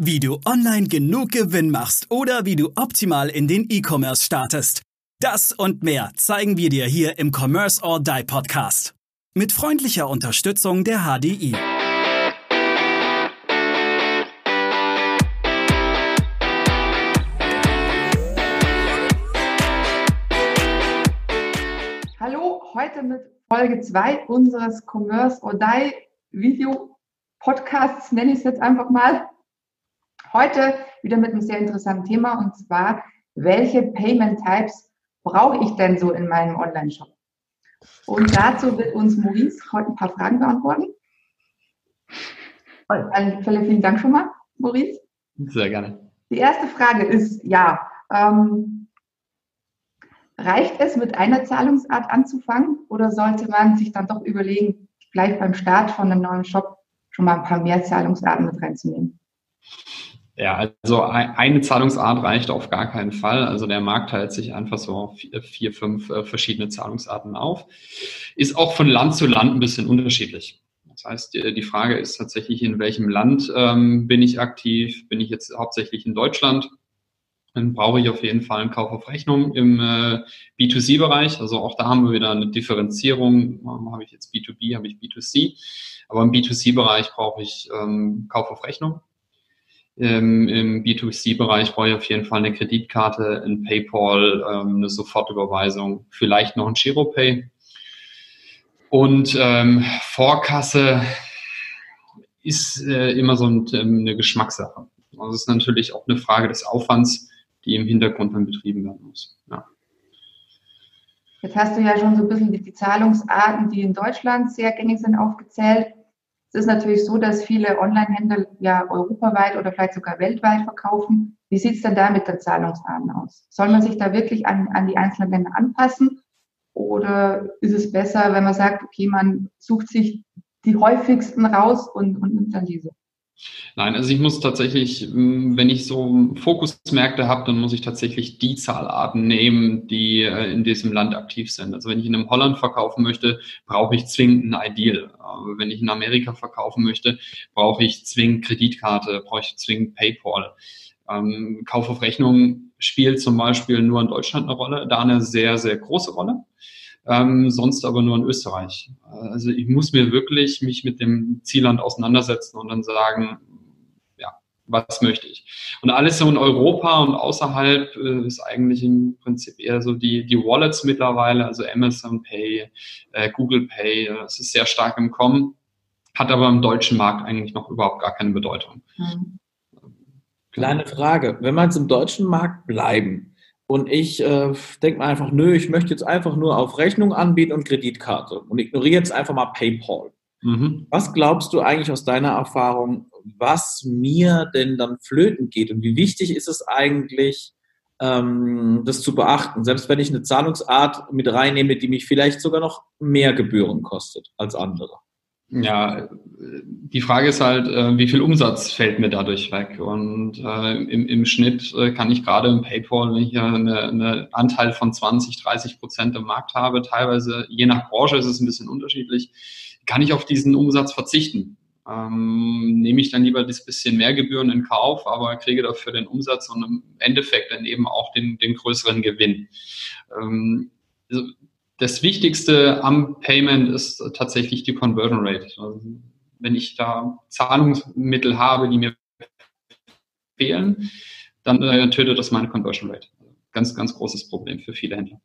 Wie du online genug Gewinn machst oder wie du optimal in den E-Commerce startest. Das und mehr zeigen wir dir hier im Commerce or Die Podcast. Mit freundlicher Unterstützung der HDI. Hallo, heute mit Folge 2 unseres Commerce or Die Video Podcasts, nenne ich es jetzt einfach mal. Heute wieder mit einem sehr interessanten Thema und zwar, welche Payment Types brauche ich denn so in meinem Online-Shop? Und dazu wird uns Maurice heute ein paar Fragen beantworten. An Fälle vielen Dank schon mal, Maurice. Sehr gerne. Die erste Frage ist, ja, ähm, reicht es mit einer Zahlungsart anzufangen oder sollte man sich dann doch überlegen, gleich beim Start von einem neuen Shop schon mal ein paar mehr Zahlungsarten mit reinzunehmen? Ja, also eine Zahlungsart reicht auf gar keinen Fall. Also der Markt teilt sich einfach so auf vier, fünf äh, verschiedene Zahlungsarten auf. Ist auch von Land zu Land ein bisschen unterschiedlich. Das heißt, die Frage ist tatsächlich, in welchem Land ähm, bin ich aktiv? Bin ich jetzt hauptsächlich in Deutschland? Dann brauche ich auf jeden Fall einen Kauf auf Rechnung im äh, B2C-Bereich. Also auch da haben wir wieder eine Differenzierung. Habe ich jetzt B2B, habe ich B2C. Aber im B2C-Bereich brauche ich ähm, Kauf auf Rechnung. Ähm, Im B2C-Bereich brauche ich auf jeden Fall eine Kreditkarte, ein PayPal, ähm, eine Sofortüberweisung, vielleicht noch ein GiroPay. Und ähm, Vorkasse ist äh, immer so ein, ähm, eine Geschmackssache. Also es ist natürlich auch eine Frage des Aufwands, die im Hintergrund dann betrieben werden muss. Ja. Jetzt hast du ja schon so ein bisschen die Zahlungsarten, die in Deutschland sehr gängig sind, aufgezählt. Es ist natürlich so, dass viele Online-Händler ja europaweit oder vielleicht sogar weltweit verkaufen. Wie sieht es denn da mit den Zahlungsarten aus? Soll man sich da wirklich an, an die einzelnen Länder anpassen? Oder ist es besser, wenn man sagt, okay, man sucht sich die häufigsten raus und, und nimmt dann diese? Nein, also ich muss tatsächlich, mm, wenn ich so Fokusmärkte habe, dann muss ich tatsächlich die Zahlarten nehmen, die äh, in diesem Land aktiv sind. Also wenn ich in einem Holland verkaufen möchte, brauche ich zwingend ein Ideal. Wenn ich in Amerika verkaufen möchte, brauche ich zwingend Kreditkarte, brauche ich zwingend PayPal. Ähm, Kauf auf Rechnung spielt zum Beispiel nur in Deutschland eine Rolle, da eine sehr, sehr große Rolle ähm, sonst aber nur in Österreich. Also ich muss mir wirklich mich mit dem Zielland auseinandersetzen und dann sagen, ja, was möchte ich? Und alles so in Europa und außerhalb äh, ist eigentlich im Prinzip eher so die, die Wallets mittlerweile, also Amazon Pay, äh, Google Pay, das ist sehr stark im Kommen, hat aber im deutschen Markt eigentlich noch überhaupt gar keine Bedeutung. Mhm. Kleine Frage, wenn wir jetzt im deutschen Markt bleiben, und ich äh, denke mir einfach, nö, ich möchte jetzt einfach nur auf Rechnung anbieten und Kreditkarte und ignoriere jetzt einfach mal PayPal. Mhm. Was glaubst du eigentlich aus deiner Erfahrung, was mir denn dann flöten geht und wie wichtig ist es eigentlich, ähm, das zu beachten, selbst wenn ich eine Zahlungsart mit reinnehme, die mich vielleicht sogar noch mehr Gebühren kostet als andere? Ja, die Frage ist halt, äh, wie viel Umsatz fällt mir dadurch weg? Und äh, im, im Schnitt äh, kann ich gerade im PayPal, wenn ich ja einen eine Anteil von 20, 30 Prozent im Markt habe, teilweise, je nach Branche ist es ein bisschen unterschiedlich, kann ich auf diesen Umsatz verzichten. Ähm, nehme ich dann lieber das bisschen mehr Gebühren in Kauf, aber kriege dafür den Umsatz und im Endeffekt dann eben auch den, den größeren Gewinn. Ähm, also das Wichtigste am Payment ist tatsächlich die Conversion Rate. Also wenn ich da Zahlungsmittel habe, die mir fehlen, dann äh, tötet das meine Conversion Rate. Ganz, ganz großes Problem für viele Händler.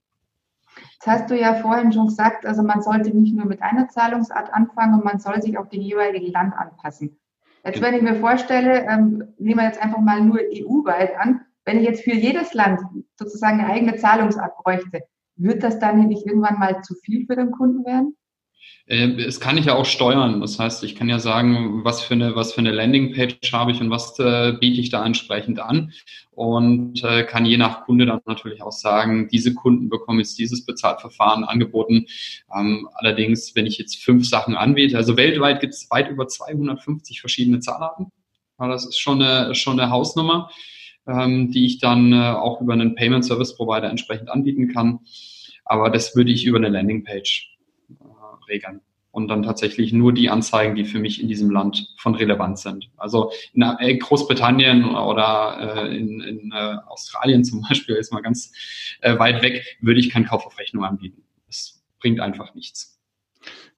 Das hast du ja vorhin schon gesagt, also man sollte nicht nur mit einer Zahlungsart anfangen man soll sich auf den jeweiligen Land anpassen. Jetzt, wenn ich mir vorstelle, ähm, nehmen wir jetzt einfach mal nur EU-weit an, wenn ich jetzt für jedes Land sozusagen eine eigene Zahlungsart bräuchte, wird das dann nicht irgendwann mal zu viel für den Kunden werden? Ähm, es kann ich ja auch steuern. Das heißt, ich kann ja sagen, was für eine, was für eine Landingpage habe ich und was äh, biete ich da entsprechend an. Und äh, kann je nach Kunde dann natürlich auch sagen, diese Kunden bekommen jetzt dieses Bezahlverfahren angeboten. Ähm, allerdings, wenn ich jetzt fünf Sachen anbiete, also weltweit gibt es weit über 250 verschiedene Zahlarten. Das ist schon eine, schon eine Hausnummer ähm, die ich dann äh, auch über einen Payment Service Provider entsprechend anbieten kann. Aber das würde ich über eine Landingpage äh, regeln. und dann tatsächlich nur die Anzeigen, die für mich in diesem Land von Relevanz sind. Also in äh, Großbritannien oder äh, in, in äh, Australien zum Beispiel, ist mal ganz äh, weit weg, würde ich keinen Kauf auf Rechnung anbieten. Das bringt einfach nichts.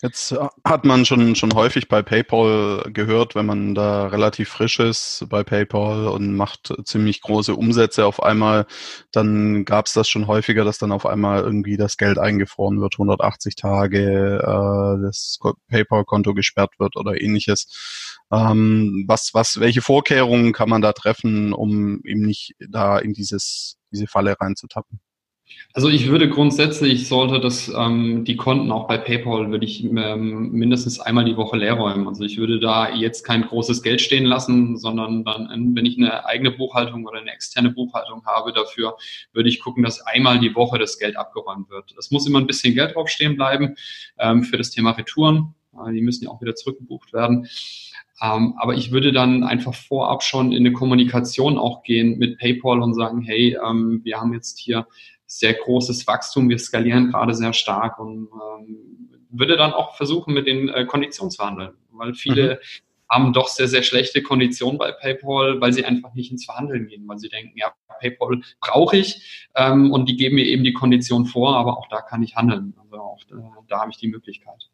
Jetzt äh, hat man schon, schon häufig bei PayPal gehört, wenn man da relativ frisch ist bei PayPal und macht ziemlich große Umsätze auf einmal, dann gab es das schon häufiger, dass dann auf einmal irgendwie das Geld eingefroren wird, 180 Tage, äh, das PayPal-Konto gesperrt wird oder ähnliches. Ähm, was, was, welche Vorkehrungen kann man da treffen, um eben nicht da in dieses, diese Falle reinzutappen? Also ich würde grundsätzlich, sollte das ähm, die Konten auch bei PayPal, würde ich ähm, mindestens einmal die Woche leer räumen. Also ich würde da jetzt kein großes Geld stehen lassen, sondern dann, wenn ich eine eigene Buchhaltung oder eine externe Buchhaltung habe dafür, würde ich gucken, dass einmal die Woche das Geld abgeräumt wird. Es muss immer ein bisschen Geld draufstehen bleiben ähm, für das Thema Retouren. Die müssen ja auch wieder zurückgebucht werden. Ähm, aber ich würde dann einfach vorab schon in eine Kommunikation auch gehen mit PayPal und sagen, hey, ähm, wir haben jetzt hier sehr großes Wachstum. Wir skalieren gerade sehr stark und ähm, würde dann auch versuchen, mit den äh, Konditionen zu handeln, weil viele mhm. haben doch sehr, sehr schlechte Konditionen bei PayPal, weil sie einfach nicht ins Verhandeln gehen, weil sie denken, ja, PayPal brauche ich ähm, und die geben mir eben die Kondition vor, aber auch da kann ich handeln. Also auch da, da habe ich die Möglichkeit.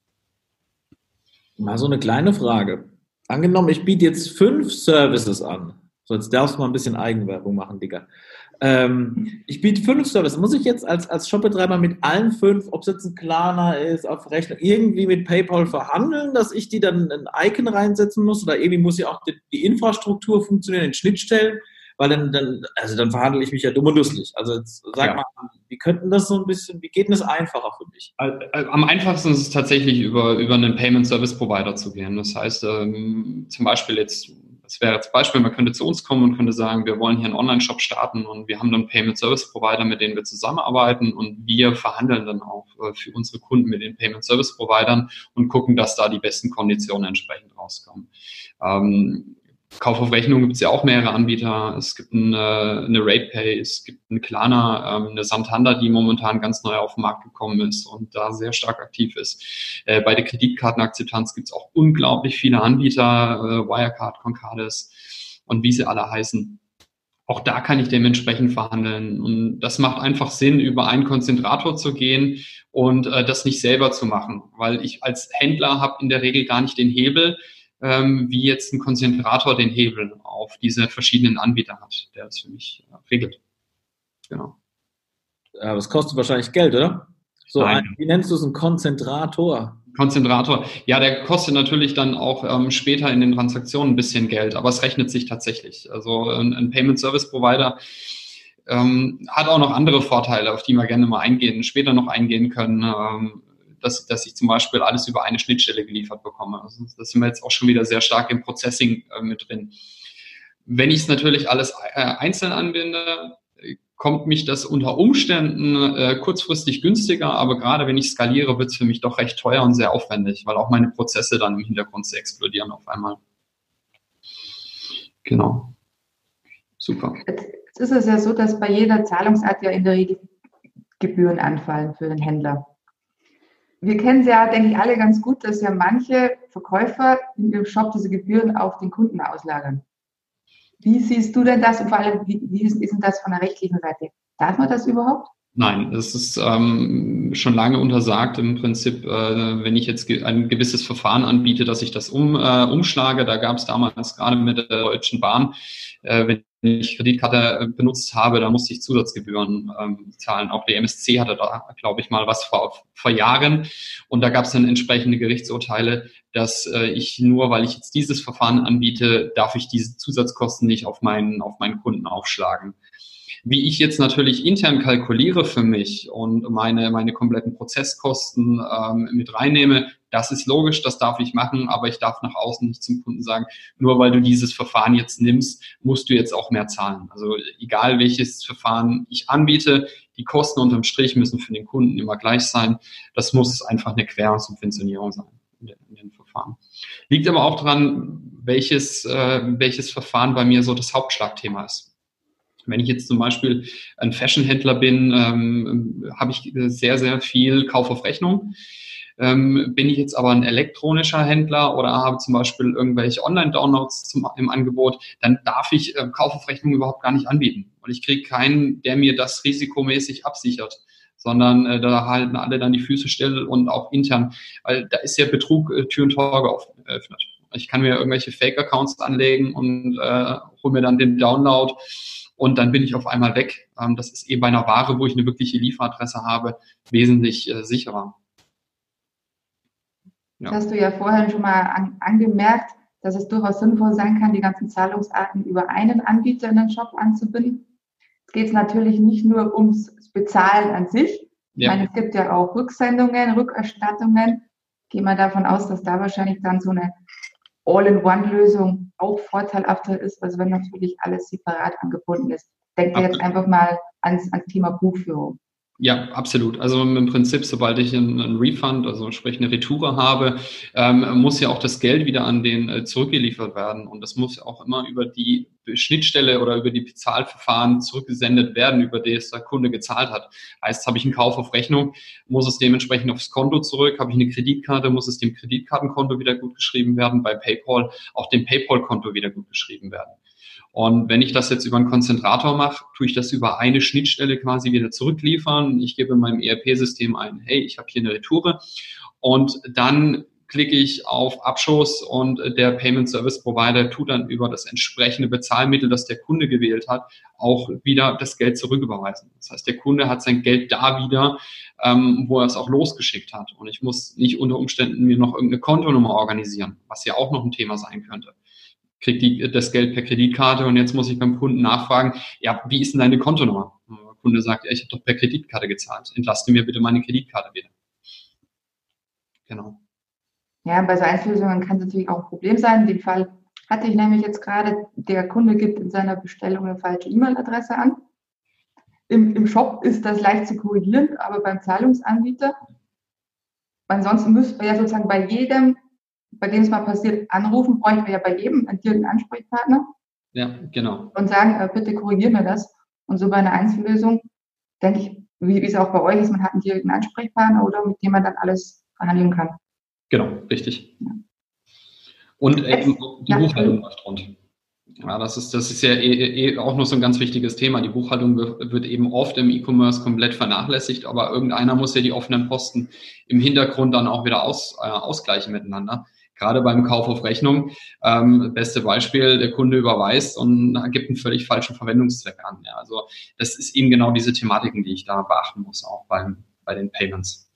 Mal so eine kleine Frage. Angenommen, ich biete jetzt fünf Services an. So, jetzt darfst du mal ein bisschen Eigenwerbung machen, Digga. Ähm, ich biete fünf Services. Muss ich jetzt als, als Shopbetreiber mit allen fünf, ob es jetzt ein Klarna ist, auf Rechnung, irgendwie mit PayPal verhandeln, dass ich die dann ein Icon reinsetzen muss? Oder irgendwie muss ja auch die, die Infrastruktur funktionieren, in Schnittstellen? Weil dann, dann, also dann verhandle ich mich ja dumm und dusselig. Also jetzt sag ja. mal, wie könnten das so ein bisschen, wie geht denn das einfacher für mich? Am einfachsten ist es tatsächlich über, über einen Payment Service Provider zu gehen. Das heißt, ähm, zum Beispiel jetzt das wäre jetzt Beispiel, man könnte zu uns kommen und könnte sagen, wir wollen hier einen Online-Shop starten und wir haben dann Payment Service Provider, mit denen wir zusammenarbeiten und wir verhandeln dann auch äh, für unsere Kunden mit den Payment Service Providern und gucken, dass da die besten Konditionen entsprechend rauskommen. Ähm, Kauf auf Rechnung gibt es ja auch mehrere Anbieter. Es gibt eine, eine RatePay, es gibt eine ähm, eine Santander, die momentan ganz neu auf den Markt gekommen ist und da sehr stark aktiv ist. Äh, bei der Kreditkartenakzeptanz gibt es auch unglaublich viele Anbieter, äh, Wirecard, Concardis und wie sie alle heißen. Auch da kann ich dementsprechend verhandeln. Und das macht einfach Sinn, über einen Konzentrator zu gehen und äh, das nicht selber zu machen, weil ich als Händler habe in der Regel gar nicht den Hebel, ähm, wie jetzt ein Konzentrator den Hebel auf diese verschiedenen Anbieter hat, der das für mich äh, regelt. Genau. Aber es kostet wahrscheinlich Geld, oder? So, ein, wie nennst du es, ein Konzentrator? Konzentrator. Ja, der kostet natürlich dann auch ähm, später in den Transaktionen ein bisschen Geld, aber es rechnet sich tatsächlich. Also ein, ein Payment Service Provider ähm, hat auch noch andere Vorteile, auf die wir gerne mal eingehen, später noch eingehen können. Ähm, dass, dass ich zum Beispiel alles über eine Schnittstelle geliefert bekomme. Also das sind wir jetzt auch schon wieder sehr stark im Processing äh, mit drin. Wenn ich es natürlich alles äh, einzeln anbinde, kommt mich das unter Umständen äh, kurzfristig günstiger, aber gerade wenn ich skaliere, wird es für mich doch recht teuer und sehr aufwendig, weil auch meine Prozesse dann im Hintergrund sehr explodieren auf einmal. Genau. Super. Jetzt ist es ja so, dass bei jeder Zahlungsart ja in der Regel Gebühren anfallen für den Händler wir kennen es ja, denke ich, alle ganz gut, dass ja manche Verkäufer in ihrem Shop diese Gebühren auf den Kunden auslagern. Wie siehst du denn das und vor allem, wie, wie ist, denn das von der rechtlichen Seite? Darf man das überhaupt? Nein, es ist ähm, schon lange untersagt im Prinzip, äh, wenn ich jetzt ein gewisses Verfahren anbiete, dass ich das um, äh, umschlage. Da gab es damals gerade mit der Deutschen Bahn, äh, wenn ich Kreditkarte äh, benutzt habe, da musste ich Zusatzgebühren ähm, zahlen. Auch die MSC hatte da, glaube ich, mal was vor, vor Jahren. Und da gab es dann entsprechende Gerichtsurteile, dass äh, ich nur, weil ich jetzt dieses Verfahren anbiete, darf ich diese Zusatzkosten nicht auf meinen, auf meinen Kunden aufschlagen. Wie ich jetzt natürlich intern kalkuliere für mich und meine, meine kompletten Prozesskosten ähm, mit reinnehme, das ist logisch, das darf ich machen, aber ich darf nach außen nicht zum Kunden sagen, nur weil du dieses Verfahren jetzt nimmst, musst du jetzt auch mehr zahlen. Also egal welches Verfahren ich anbiete, die Kosten unterm Strich müssen für den Kunden immer gleich sein. Das muss einfach eine Quersubventionierung sein in den, in den Verfahren. Liegt aber auch daran, welches, äh, welches Verfahren bei mir so das Hauptschlagthema ist. Wenn ich jetzt zum Beispiel ein Fashionhändler bin, ähm, habe ich sehr, sehr viel Kauf auf Rechnung. Ähm, bin ich jetzt aber ein elektronischer Händler oder habe zum Beispiel irgendwelche Online-Downloads im Angebot, dann darf ich äh, Kaufaufrechnung überhaupt gar nicht anbieten. Und ich kriege keinen, der mir das risikomäßig absichert sondern äh, da halten alle dann die Füße still und auch intern, weil da ist ja Betrug äh, Tür und Tor geöffnet. Ich kann mir irgendwelche Fake-Accounts anlegen und äh, hole mir dann den Download und dann bin ich auf einmal weg. Ähm, das ist eben bei einer Ware, wo ich eine wirkliche Lieferadresse habe, wesentlich äh, sicherer. Ja. hast du ja vorhin schon mal an, angemerkt, dass es durchaus sinnvoll sein kann, die ganzen Zahlungsarten über einen Anbieter in den Shop anzubinden. Es geht natürlich nicht nur ums Bezahlen an sich. Ja. Meine, es gibt ja auch Rücksendungen, Rückerstattungen. Gehen wir davon aus, dass da wahrscheinlich dann so eine All-in-One-Lösung auch vorteilhafter ist, als wenn natürlich alles separat angebunden ist. Denkt ihr jetzt einfach mal ans, ans Thema Buchführung. Ja, absolut. Also im Prinzip, sobald ich einen Refund, also sprich eine Retoure habe, ähm, muss ja auch das Geld wieder an den äh, zurückgeliefert werden. Und das muss ja auch immer über die Schnittstelle oder über die Bezahlverfahren zurückgesendet werden, über die es der Kunde gezahlt hat. Heißt, habe ich einen Kauf auf Rechnung, muss es dementsprechend aufs Konto zurück. Habe ich eine Kreditkarte, muss es dem Kreditkartenkonto wieder gut geschrieben werden. Bei PayPal auch dem PayPal-Konto wieder gut geschrieben werden. Und wenn ich das jetzt über einen Konzentrator mache, tue ich das über eine Schnittstelle quasi wieder zurückliefern. Ich gebe in meinem ERP-System ein, hey, ich habe hier eine Retoure. Und dann klicke ich auf Abschuss und der Payment Service Provider tut dann über das entsprechende Bezahlmittel, das der Kunde gewählt hat, auch wieder das Geld zurücküberweisen. Das heißt, der Kunde hat sein Geld da wieder, ähm, wo er es auch losgeschickt hat. Und ich muss nicht unter Umständen mir noch irgendeine Kontonummer organisieren, was ja auch noch ein Thema sein könnte kriege die, das Geld per Kreditkarte und jetzt muss ich beim Kunden nachfragen, ja, wie ist denn deine Kontonummer? Der Kunde sagt, ja, ich habe doch per Kreditkarte gezahlt. Entlaste mir bitte meine Kreditkarte wieder. Genau. Ja, bei so Einzellösungen kann es natürlich auch ein Problem sein. In dem Fall hatte ich nämlich jetzt gerade, der Kunde gibt in seiner Bestellung eine falsche E-Mail-Adresse an. Im, Im Shop ist das leicht zu korrigieren, aber beim Zahlungsanbieter, ansonsten müsste man ja sozusagen bei jedem bei dem es mal passiert, anrufen, bräuchten wir ja bei jedem einen direkten Ansprechpartner. Ja, genau. Und sagen, äh, bitte korrigier mir das. Und so bei einer Einzellösung, denke ich, wie, wie es auch bei euch ist, man hat einen direkten Ansprechpartner oder mit dem man dann alles verhandeln kann. Genau, richtig. Ja. Und äh, eben die ja, Buchhaltung läuft rund. Ja, das ist, das ist ja eh, eh, eh auch noch so ein ganz wichtiges Thema. Die Buchhaltung wird eben oft im E-Commerce komplett vernachlässigt, aber irgendeiner muss ja die offenen Posten im Hintergrund dann auch wieder aus, äh, ausgleichen miteinander gerade beim Kauf auf Rechnung. Ähm, beste Beispiel, der Kunde überweist und gibt einen völlig falschen Verwendungszweck an. Ja, also das ist eben genau diese Thematiken, die ich da beachten muss, auch beim, bei den Payments.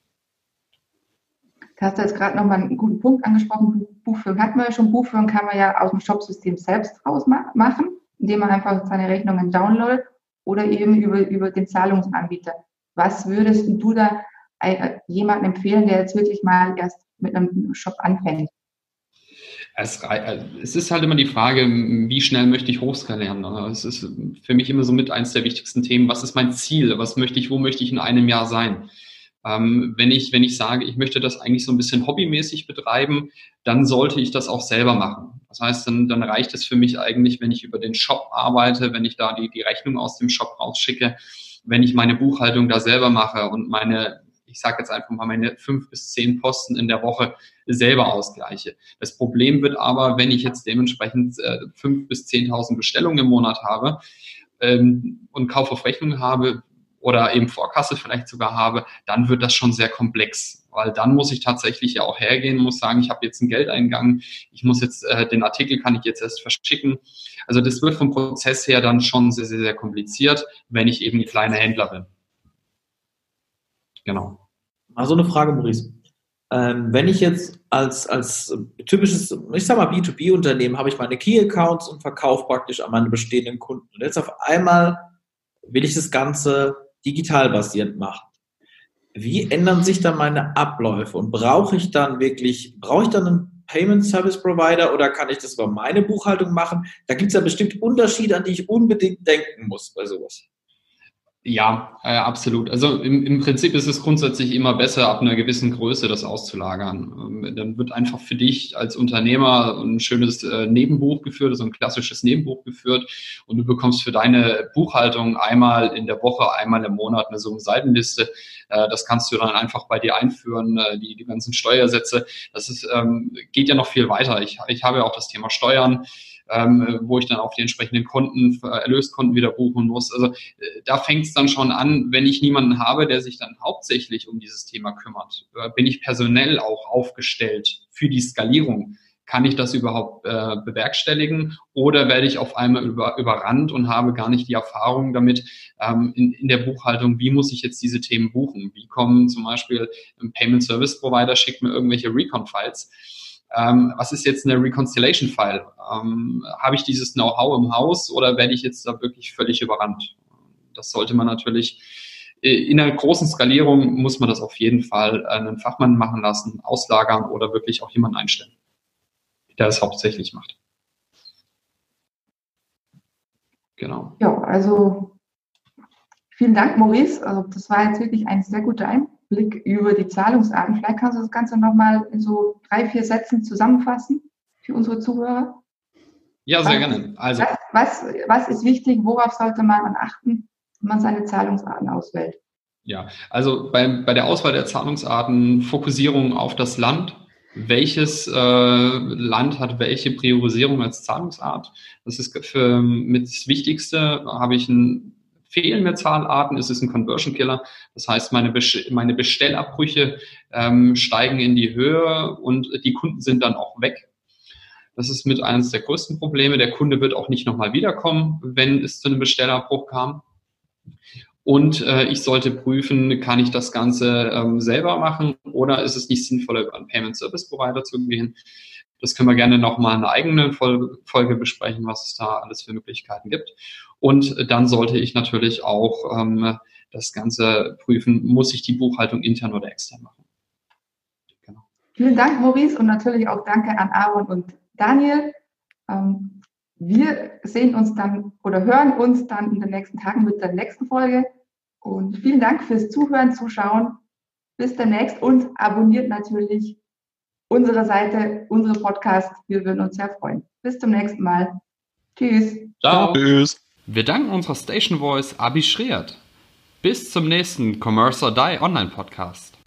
Du hast jetzt gerade nochmal einen guten Punkt angesprochen. Buchführung hatten wir ja schon. Buchführung kann man ja aus dem Shopsystem selbst rausmachen, indem man einfach seine Rechnungen downloadet oder eben über, über den Zahlungsanbieter. Was würdest du da äh, jemandem empfehlen, der jetzt wirklich mal erst mit einem Shop anfängt? Es, äh, es, ist halt immer die Frage, wie schnell möchte ich hochskalieren. Es ist für mich immer so mit eins der wichtigsten Themen. Was ist mein Ziel? Was möchte ich, wo möchte ich in einem Jahr sein? Ähm, wenn ich, wenn ich sage, ich möchte das eigentlich so ein bisschen hobbymäßig betreiben, dann sollte ich das auch selber machen. Das heißt, dann, dann reicht es für mich eigentlich, wenn ich über den Shop arbeite, wenn ich da die, die Rechnung aus dem Shop rausschicke, wenn ich meine Buchhaltung da selber mache und meine ich sage jetzt einfach mal meine fünf bis zehn Posten in der Woche selber ausgleiche. Das Problem wird aber, wenn ich jetzt dementsprechend äh, fünf bis zehntausend Bestellungen im Monat habe ähm, und Kauf auf Rechnung habe oder eben Vorkasse vielleicht sogar habe, dann wird das schon sehr komplex, weil dann muss ich tatsächlich ja auch hergehen, muss sagen, ich habe jetzt einen Geldeingang, ich muss jetzt äh, den Artikel kann ich jetzt erst verschicken. Also das wird vom Prozess her dann schon sehr, sehr, sehr kompliziert, wenn ich eben ein kleiner Händler bin. Genau. Mal so eine Frage, Maurice. Ähm, wenn ich jetzt als, als typisches, ich sag mal B2B-Unternehmen, habe ich meine Key-Accounts und verkaufe praktisch an meine bestehenden Kunden. Und jetzt auf einmal will ich das Ganze digital basierend machen. Wie ändern sich dann meine Abläufe und brauche ich dann wirklich, brauche ich dann einen Payment Service Provider oder kann ich das über meine Buchhaltung machen? Da gibt es ja bestimmt Unterschiede, an die ich unbedingt denken muss bei sowas. Ja, äh, absolut. Also im, im Prinzip ist es grundsätzlich immer besser, ab einer gewissen Größe das auszulagern. Ähm, dann wird einfach für dich als Unternehmer ein schönes äh, Nebenbuch geführt, also ein klassisches Nebenbuch geführt und du bekommst für deine Buchhaltung einmal in der Woche, einmal im Monat eine so eine Seitenliste. Äh, das kannst du dann einfach bei dir einführen, äh, die, die ganzen Steuersätze. Das ist, ähm, geht ja noch viel weiter. Ich, ich habe ja auch das Thema Steuern ähm, wo ich dann auf die entsprechenden Konten, äh, Erlöskonten wieder buchen muss. Also äh, da fängt es dann schon an, wenn ich niemanden habe, der sich dann hauptsächlich um dieses Thema kümmert. Äh, bin ich personell auch aufgestellt für die Skalierung? Kann ich das überhaupt äh, bewerkstelligen oder werde ich auf einmal über, überrannt und habe gar nicht die Erfahrung damit ähm, in, in der Buchhaltung, wie muss ich jetzt diese Themen buchen? Wie kommen zum Beispiel ein Payment Service Provider schickt mir irgendwelche Recon-Files ähm, was ist jetzt eine Reconciliation-File? Ähm, Habe ich dieses Know-how im Haus oder werde ich jetzt da wirklich völlig überrannt? Das sollte man natürlich äh, in einer großen Skalierung muss man das auf jeden Fall einen Fachmann machen lassen, auslagern oder wirklich auch jemanden einstellen, der es hauptsächlich macht. Genau. Ja, also vielen Dank, Maurice. Also das war jetzt wirklich ein sehr guter Einblick Blick über die Zahlungsarten. Vielleicht kannst du das Ganze nochmal in so drei, vier Sätzen zusammenfassen für unsere Zuhörer. Ja, sehr was, gerne. Also, was, was, was ist wichtig? Worauf sollte man achten, wenn man seine Zahlungsarten auswählt? Ja, also bei, bei der Auswahl der Zahlungsarten Fokussierung auf das Land. Welches äh, Land hat welche Priorisierung als Zahlungsart? Das ist für mit das Wichtigste. Habe ich ein fehlen mir Zahlarten, ist es ein Conversion Killer. Das heißt, meine, meine Bestellabbrüche ähm, steigen in die Höhe und die Kunden sind dann auch weg. Das ist mit eines der größten Probleme. Der Kunde wird auch nicht nochmal wiederkommen, wenn es zu einem Bestellabbruch kam. Und äh, ich sollte prüfen, kann ich das Ganze ähm, selber machen oder ist es nicht sinnvoller, über einen Payment Service Provider zu gehen? Das können wir gerne nochmal in einer eigenen Folge besprechen, was es da alles für Möglichkeiten gibt. Und dann sollte ich natürlich auch ähm, das Ganze prüfen, muss ich die Buchhaltung intern oder extern machen. Genau. Vielen Dank, Maurice, und natürlich auch danke an Aaron und Daniel. Ähm, wir sehen uns dann oder hören uns dann in den nächsten Tagen mit der nächsten Folge. Und vielen Dank fürs Zuhören, Zuschauen. Bis demnächst und abonniert natürlich unsere Seite, unsere Podcast. Wir würden uns sehr freuen. Bis zum nächsten Mal. Tschüss. Ciao. Tschüss. Wir danken unserer Station Voice Abi Schreert. Bis zum nächsten Commerce or Die Online Podcast.